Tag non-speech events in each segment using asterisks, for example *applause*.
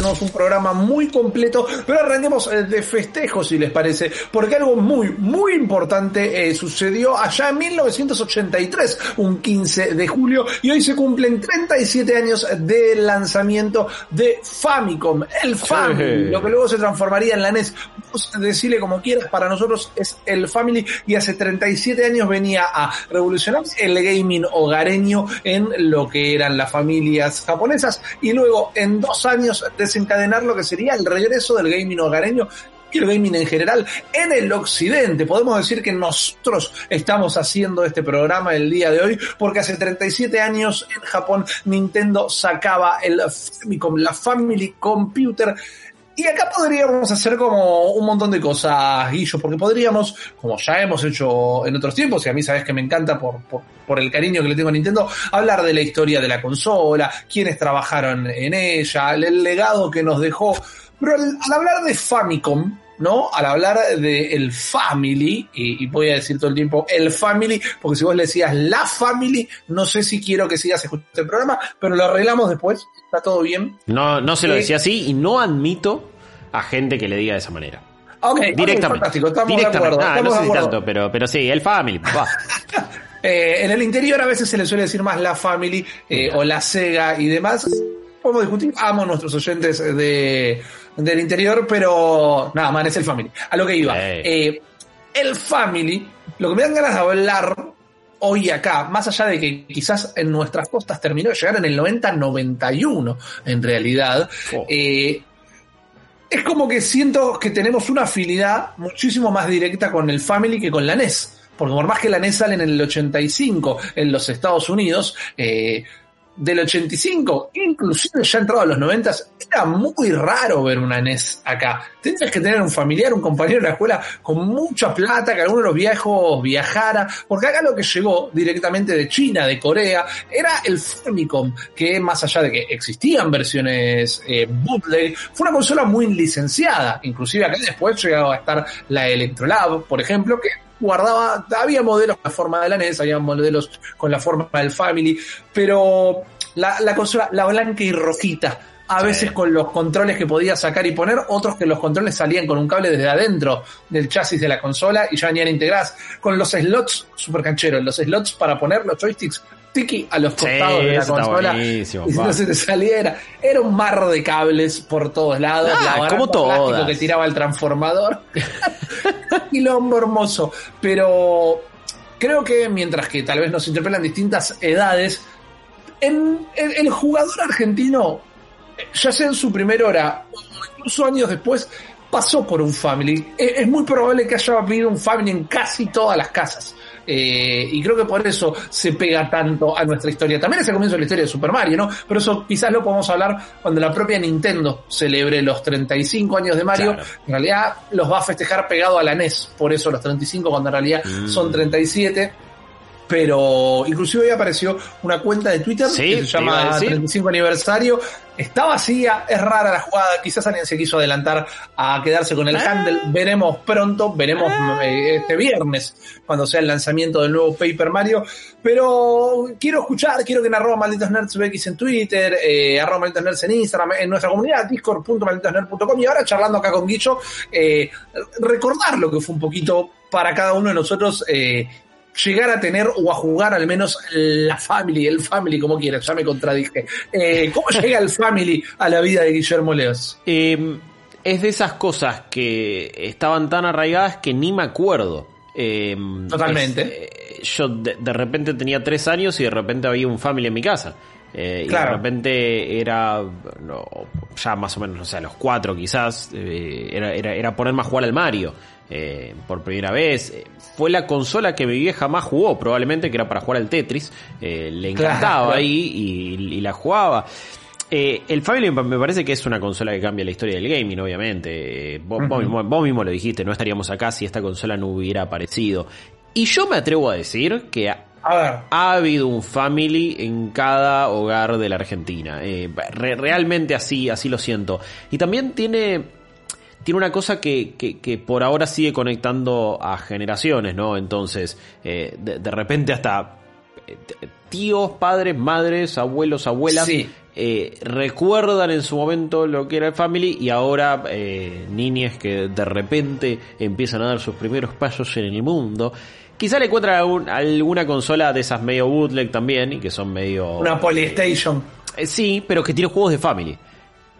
Tenemos un programa muy completo, pero arranquemos eh, de festejos, si les parece, porque algo muy, muy importante eh, sucedió allá en 1983, un 15 de julio, y hoy se cumplen 37 años del lanzamiento de Famicom, el Family, lo que luego se transformaría en la NES. Vos decirle como quieras, para nosotros es el Family, y hace 37 años venía a revolucionar el gaming hogareño en lo que eran las familias japonesas, y luego en dos años desencadenar lo que sería el regreso del gaming hogareño y el gaming en general en el occidente. Podemos decir que nosotros estamos haciendo este programa el día de hoy porque hace 37 años en Japón Nintendo sacaba el Famicom, la Family Computer. Y acá podríamos hacer como un montón de cosas, Guillo, porque podríamos, como ya hemos hecho en otros tiempos, y a mí sabes que me encanta por, por, por el cariño que le tengo a Nintendo, hablar de la historia de la consola, quiénes trabajaron en ella, el legado que nos dejó. Pero al, al hablar de Famicom, ¿no? Al hablar de el family, y, y, voy a decir todo el tiempo el family, porque si vos le decías la family, no sé si quiero que sigas escuchando el programa, pero lo arreglamos después, está todo bien. No, no se lo Eh, decía así y no admito a gente que le diga de esa manera. Ok, Directamente. fantástico, de Directamente. Ah, no sé si tanto, pero, pero sí, el family. *laughs* va. Eh, en el interior a veces se le suele decir más la family eh, o la Sega y demás. Podemos discutir, amo a nuestros oyentes de, del interior, pero nada, man, es el family. A lo que iba. Eh, el family, lo que me dan ganas de hablar hoy acá, más allá de que quizás en nuestras costas terminó de llegar en el 90-91, en realidad, Oh. eh, es como que siento que tenemos una afinidad muchísimo más directa con el Family que con la NES. Porque por más que la NES sale en el 85 en los Estados Unidos, eh, del 85, inclusive ya entrado a los 90, era muy raro ver una NES acá. Tenías que tener un familiar, un compañero de la escuela con mucha plata, que alguno de los viejos viajara, porque acá lo que llegó directamente de China, de Corea, era el Famicom, que más allá de que existían versiones eh, bootleg, fue una consola muy licenciada. Inclusive acá después llegaba a estar la Electrolab, por ejemplo, que guardaba, había modelos con la forma de la NES, había modelos con la forma del Family, pero la, la consola, la blanca y rojita, a Sí. veces con los controles que podía sacar y poner, otros que los controles salían con un cable desde adentro del chasis de la consola y ya venían integradas, con los slots, super cancheros, los slots para poner los joysticks tiki a los Sí, costados de la consola y si pa. no se te saliera, era un mar de cables por todos lados, Ah, la como todas. que tiraba el transformador, *laughs* *laughs* quilombo hermoso, pero creo que mientras que tal vez nos interpelan distintas edades, en, el jugador argentino, ya sea en su primera hora o incluso años después, pasó por un family. Es, es muy probable que haya habido un family en casi todas las casas. Eh, y creo que por eso se pega tanto a nuestra historia. También es el comienzo de la historia de Super Mario, ¿no? Pero eso quizás lo podemos hablar cuando la propia Nintendo celebre los 35 años de Mario. Claro. En realidad los va a festejar pegado a la NES, por eso los 35 cuando en realidad Mm. son 37. Pero inclusive hoy apareció una cuenta de Twitter Sí, que se llama decir. 35 aniversario. Está vacía, es rara la jugada. Quizás alguien se quiso adelantar a quedarse con el Ah. handle. Veremos pronto, veremos eh, este viernes cuando sea el lanzamiento del nuevo Paper Mario. Pero quiero escuchar, quiero que en arroba malditos nerds BX en Twitter, eh, arroba malditos nerds en Instagram, en nuestra comunidad, discord.malditosnerds.com y ahora charlando acá con Guillo, eh, recordar lo que fue un poquito para cada uno de nosotros. Eh, llegar a tener o a jugar al menos la family, el family como quieras, ya me contradije. Eh, ¿Cómo *laughs* llega el family a la vida de Guillermo Leos? Eh, es de esas cosas que estaban tan arraigadas que ni me acuerdo. Eh, Totalmente. es, eh, yo de, de repente tenía tres años y de repente había un family en mi casa. Eh, Y Claro. de repente era, no, ya más o menos, no sé, a los cuatro quizás, eh, era, era, era ponerme a jugar al Mario. eh, por primera vez. Fue la consola que mi vieja más jugó, probablemente, que era para jugar al Tetris. Le encantaba Claro. ahí y, y la jugaba. Eh, el Family me parece que es una consola que cambia la historia del gaming, obviamente. Eh, vos, vos mismo, vos mismo lo dijiste, no estaríamos acá si esta consola no hubiera aparecido. Y yo me atrevo a decir que A ver, ha habido un Family en cada hogar de la Argentina. Eh, re- realmente así, así lo siento. Y también tiene, tiene una cosa que, que, que por ahora sigue conectando a generaciones, ¿no? Entonces, eh, de, de repente hasta eh, tíos, padres, madres, abuelos, abuelas. Sí. eh, recuerdan en su momento lo que era el Family y ahora eh, niñas que de repente empiezan a dar sus primeros pasos en el mundo. Quizá le encuentran algún- alguna consola de esas medio bootleg también y que son medio... una Polystation. Eh, sí, pero que tiene juegos de Family.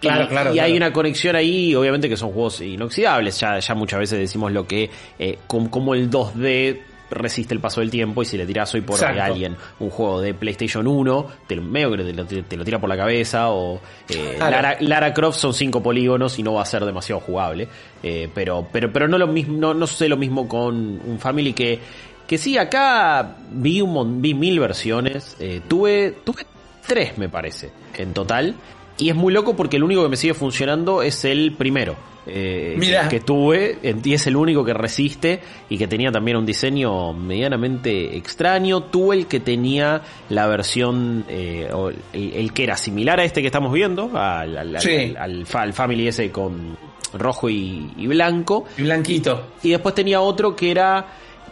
Claro, y, claro, Y hay una conexión ahí, obviamente que son juegos inoxidables. Ya, ya muchas veces decimos lo que, eh, com- como el 2D resiste el paso del tiempo y si le tiras hoy por hoy a alguien un juego de PlayStation 1, te, lo- medio que te lo, te lo tira por la cabeza o eh. Lara, Lara Croft son cinco polígonos y no va a ser demasiado jugable. Eh, pero, pero, pero no lo mismo, no, no sé lo mismo con un Family que, que sí, acá vi un vi mil versiones. eh, tuve, tuve tres, me parece, en total. Y es muy loco porque el único que me sigue funcionando es el primero. Eh, que tuve y es el único que resiste y que tenía también un diseño medianamente extraño. Tuve el que tenía la versión, eh, o el, el que era similar a este que estamos viendo, al, al- al- Sí. al fa- al Family ese con rojo y, y blanco. Y blanquito. Y después tenía otro que era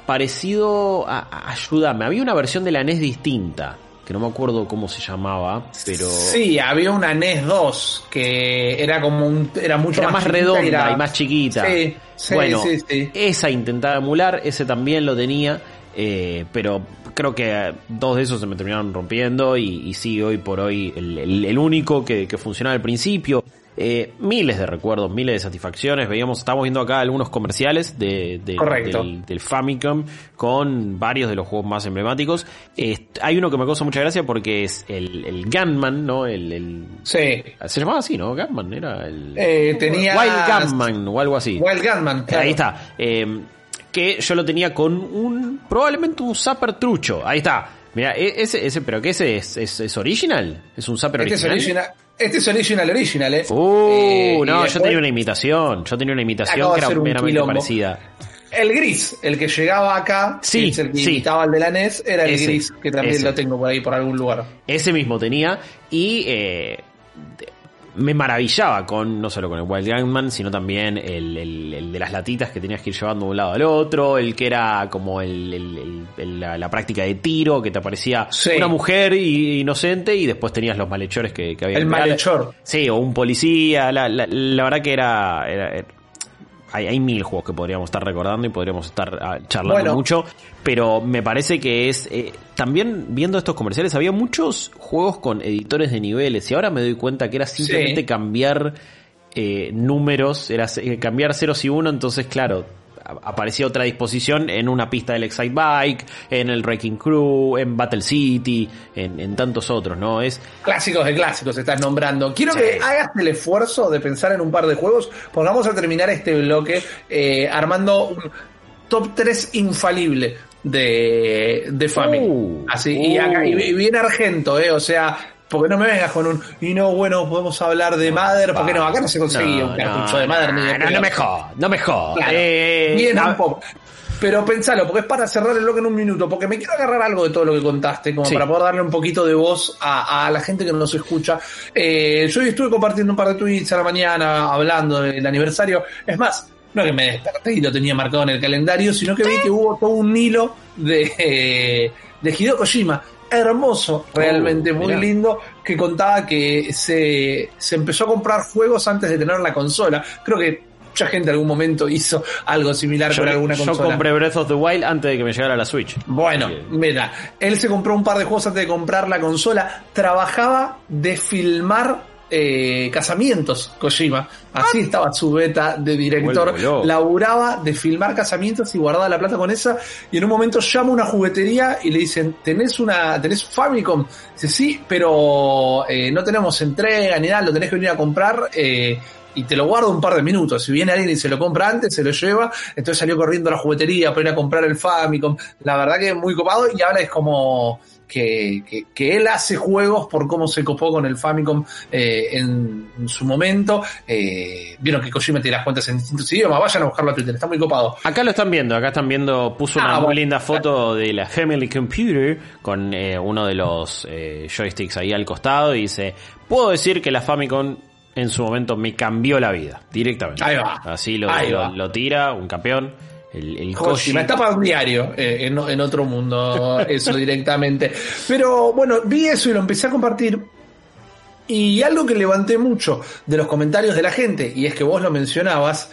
parecido a, a- ayúdame, había una versión de la NES distinta, que no me acuerdo cómo se llamaba, pero Sí, había una NES 2 que era como un. Era mucho era más redonda era- y más chiquita. Sí, sí, bueno, sí, sí. esa intentaba emular, ese también lo tenía, eh, pero creo que eh, dos de esos se me terminaron rompiendo y, y sí, hoy por hoy el, el- el único que, que funcionaba al principio. Eh, miles de recuerdos, miles de satisfacciones. Veíamos, estamos viendo acá algunos comerciales de, del, del Famicom con varios de los juegos más emblemáticos. Eh, hay uno que me causa mucha gracia porque es el, el Gunman, ¿no? El, el- Sí. se llamaba así, ¿no? Gunman era el Eh, tenía. Wild Gunman o algo así. Wild Gunman, claro. Ahí está. Eh, que yo lo tenía con un. Probablemente un zapper trucho. Ahí está. Mira, e- ese, ese, pero que ese es, es, es original. Es un zapper Este es original. original. Este es original, original, eh. Uh, Eh, no, yo después- tenía una imitación. Yo tenía una imitación que era meramente parecida. El gris, el que llegaba acá, Sí, el que sí. imitaba al de la NES, era el Ese, gris, que también ese. lo tengo por ahí por algún lugar. Ese mismo tenía. Y eh, me maravillaba con, no solo con el Wild Gunman, sino también el, el- el de las latitas que tenías que ir llevando de un lado al otro, el que era como el, el- el- el- la, la práctica de tiro, que te aparecía Sí. una mujer inocente y después tenías los malhechores que, que había El malhechor. Sí, o un policía, la, la- la verdad que era- era- hay, hay mil juegos que podríamos estar recordando y podríamos estar ah, charlando Bueno. mucho, pero me parece que es... eh, también viendo estos comerciales había muchos juegos con editores de niveles y ahora me doy cuenta que era simplemente Sí. cambiar eh, números, era eh, cambiar ceros y uno, entonces claro, aparecía otra disposición en una pista del Excite Bike, en el Wrecking Crew, en Battle City, en, en tantos otros, ¿no? Es... Clásicos de clásicos estás nombrando. Quiero Sí. que hagas el esfuerzo de pensar en un par de juegos, porque vamos a terminar este bloque eh, armando un top 3 infalible de, de Family. Uh, Así, y, acá, y, uh. y bien argento, eh, o sea, porque no me vengas con un, y no, bueno, podemos hablar de Mother, porque no, acá no se conseguía un cartucho de Mother ni de no, no me jodas, no me jodas. Claro. Eh, Bien no, un poco. Pero pensalo, porque es para cerrar el bloque en un minuto, porque me quiero agarrar algo de todo lo que contaste, como Sí. para poder darle un poquito de voz a, a la gente que nos escucha. Eh, yo estuve compartiendo un par de tweets a la mañana, hablando del aniversario. Es más, no que me desperté y lo tenía marcado en el calendario, sino que vi que hubo todo un hilo de, eh, de Hideo Kojima. Hermoso, realmente, Oh, muy mirá. lindo, que contaba que se, se empezó a comprar juegos antes de tener la consola. Creo que mucha gente en algún momento hizo algo similar yo, con alguna yo consola. compré Breath of the Wild antes de que me llegara la Switch. Bueno, mira, él se compró un par de juegos antes de comprar la consola. Trabajaba de filmar eh, casamientos, Kojima. Así estaba su beta de director. Vuelvo. Laburaba de filmar casamientos y guardaba la plata con esa. Y en un momento llama a una juguetería y le dicen, ¿tenés una, tenés Famicom? Dice, sí, pero eh, no tenemos entrega ni nada, lo tenés que venir a comprar. eh, y te lo guardo un par de minutos. Si viene alguien y se lo compra antes, se lo lleva. Entonces salió corriendo a la juguetería para ir a comprar el Famicom. La verdad que es muy copado y ahora es como que, que, que, él hace juegos por cómo se copó con el Famicom eh, en, en, su momento. Eh, Vieron que Kojima tiene las cuentas en distintos idiomas, vayan a buscarlo a Twitter, está muy copado. Acá lo están viendo, acá están viendo, puso una ah, muy bueno. linda foto de la Family Computer con eh, uno de los eh, joysticks ahí al costado y dice, puedo decir que la Famicom en su momento me cambió la vida, directamente. Ahí va. Así lo, Ahí lo, va. lo tira, un campeón. El, el Kojima está para un diario eh, en, en, otro mundo, *laughs* eso directamente. Pero bueno, vi eso y lo empecé a compartir. Y algo que levanté mucho de los comentarios de la gente, y es que vos lo mencionabas,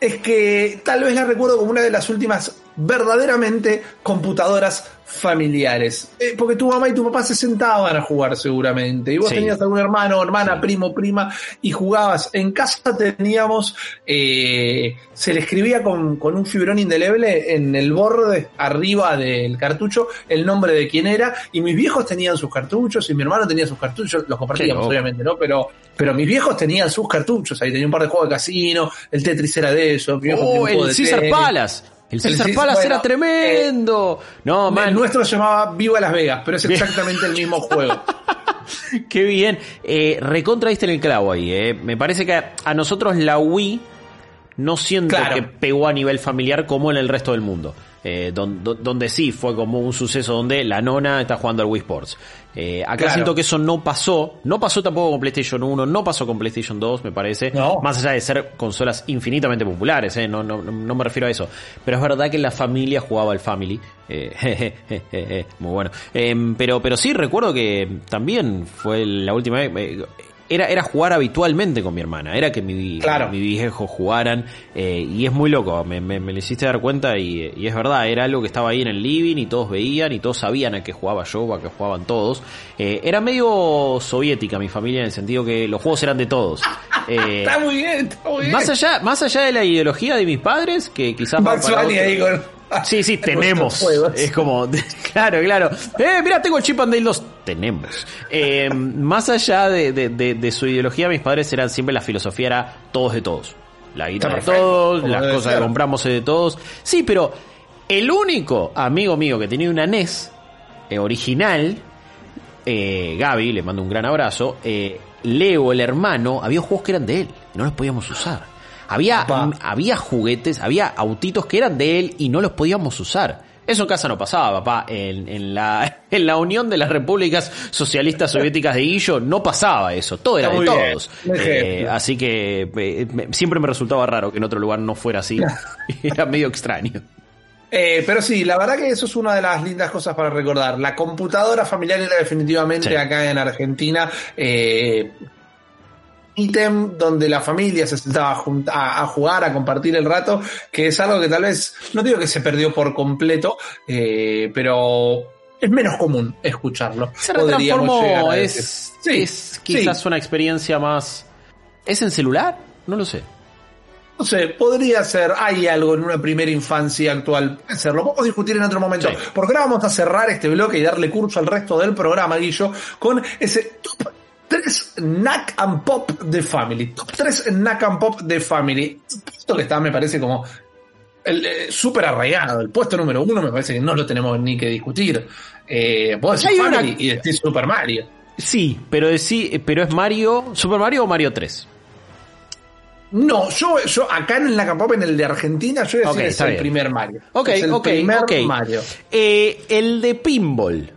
es que tal vez la recuerdo como una de las últimas verdaderamente computadoras familiares. Eh, porque tu mamá y tu papá se sentaban a jugar seguramente. Y vos sí. tenías algún hermano, hermana, sí. primo, prima, y jugabas. En casa teníamos, eh, se le escribía con, con, un fibrón indeleble en el borde, arriba del cartucho, el nombre de quién era. Y mis viejos tenían sus cartuchos, y mi hermano tenía sus cartuchos. Los compartíamos, obviamente, ¿no? Pero, pero mis viejos tenían sus cartuchos. Ahí tenía un par de juegos de casino, el Tetris era de eso. Oh, el Caesar Palace. El César Palace bueno, era tremendo. Eh, no, man. El nuestro se llamaba Viva Las Vegas, pero es exactamente el mismo juego. *laughs* Qué bien. Eh, recontra en el clavo ahí. Eh. Me parece que a nosotros la Wii no siento claro. que pegó a nivel familiar como en el resto del mundo. Eh, donde, donde, sí fue como un suceso donde la nona está jugando al Wii Sports. Eh, acá claro. siento que eso no pasó, no pasó tampoco con PlayStation 1, no pasó con PlayStation 2, me parece, no. más allá de ser consolas infinitamente populares, eh, no, no, no, me refiero a eso, pero es verdad que la familia jugaba al Family, eh, *laughs* muy bueno, em, pero, pero sí recuerdo que también fue la última vez, eh, era, era jugar habitualmente con mi hermana, era que mi, claro. mi viejo jugaran, eh, y es muy loco, me, me, me, lo hiciste dar cuenta y, y, es verdad, era algo que estaba ahí en el living y todos veían y todos sabían a qué jugaba yo, a qué jugaban todos. Eh, era medio soviética mi familia en el sentido que los juegos eran de todos. *laughs* Eh, está muy bien, está muy bien. Más allá, más allá de la ideología de mis padres, que quizás... Max ahí con... Sí, sí, *laughs* tenemos. Es como, *laughs* claro, claro. Eh, mira, tengo el Chip and Dale 2. Tenemos. Eh, más allá de, de, de, de, su ideología, mis padres eran siempre la filosofía era todos de todos. La guita de todos, las cosas ser. que compramos es de todos. Sí, pero el único amigo mío que tenía una NES eh, original, eh, Gaby, le mando un gran abrazo, Leo, el hermano, había juegos que eran de él y no los podíamos usar. Había, había juguetes, había autitos que eran de él y no los podíamos usar. Eso en casa no pasaba, papá. En, en, la, *laughs* en la Unión de las Repúblicas Socialistas Soviéticas de Guillo no pasaba eso. Todo era de todos. Eh, así que eh, me, siempre me resultaba raro que en otro lugar no fuera así. *laughs* *laughs* era medio extraño. Eh, pero sí, la verdad que eso es una de las lindas cosas para recordar. La computadora familiar era definitivamente sí. acá en Argentina eh, ítem donde la familia se sentaba a, a, jugar, a compartir el rato, que es algo que tal vez, no digo que se perdió por completo, eh, pero es menos común escucharlo. Se retransformó, es, sí, es quizás sí. una experiencia más... ¿Es en celular? No lo sé. No sé, podría ser, hay algo en una primera infancia actual, puede ser, lo podemos discutir en otro momento, sí. porque ahora vamos a cerrar este bloque y darle curso al resto del programa, Guillo, con ese top 3 Knack and Pop de Family. Top 3 Knack and Pop de Family. Esto que está, me parece como eh, súper arraigado. El puesto número uno me parece que no lo tenemos ni que discutir. Eh, vos decís Family una... y decís Super Mario. Sí, pero, decí, pero es Mario, Super Mario o Mario 3. No, yo, yo acá en la Pop, en el de Argentina, yo decía okay, es el primer Mario. Ok, es el ok, primer ok. Mario. Eh, el de Pinball.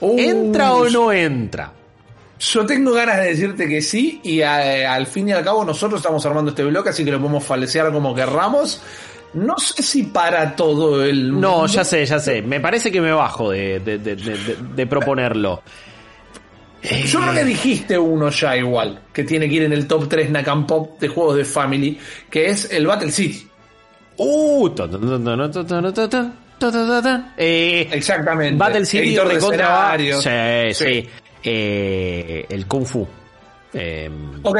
Uh, ¿Entra o no entra? Yo tengo ganas de decirte que sí, y a, al fin y al cabo nosotros estamos armando este bloque, así que lo podemos falsear como querramos. No sé si para todo el mundo. No, ya sé, ya sé. Me parece que me bajo de, de, de, de proponerlo. Yo creo que dijiste uno ya igual, que tiene que ir en el top 3 Nakam Pop de juegos de Family, que es el Battle City. Uh, eh, Exactamente. Battle City Editor de escenarios. Sí, sí. sí. Eh, el Kung Fu. Eh, ok.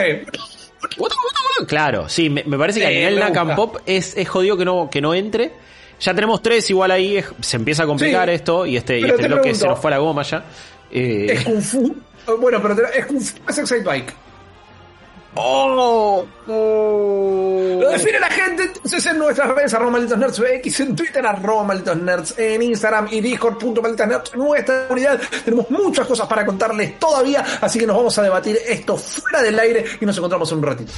Claro, sí, me, me parece que a nivel Nakam Pop es, es jodido que no, que no entre. Ya tenemos tres, igual ahí es, se empieza a complicar sí, esto y este, y este bloque pregunto, se nos fue a la goma ya. Eh, ¿Es Kung Fu? *laughs* Bueno, pero es Kung Fu, es Excite Bike. ¡Oh! oh. Lo define la gente entonces en nuestras redes arroba malditos nerds X en Twitter arroba malditos nerds en Instagram y discord.malditos nuestra comunidad tenemos muchas cosas para contarles todavía así que nos vamos a debatir esto fuera del aire y nos encontramos en un ratito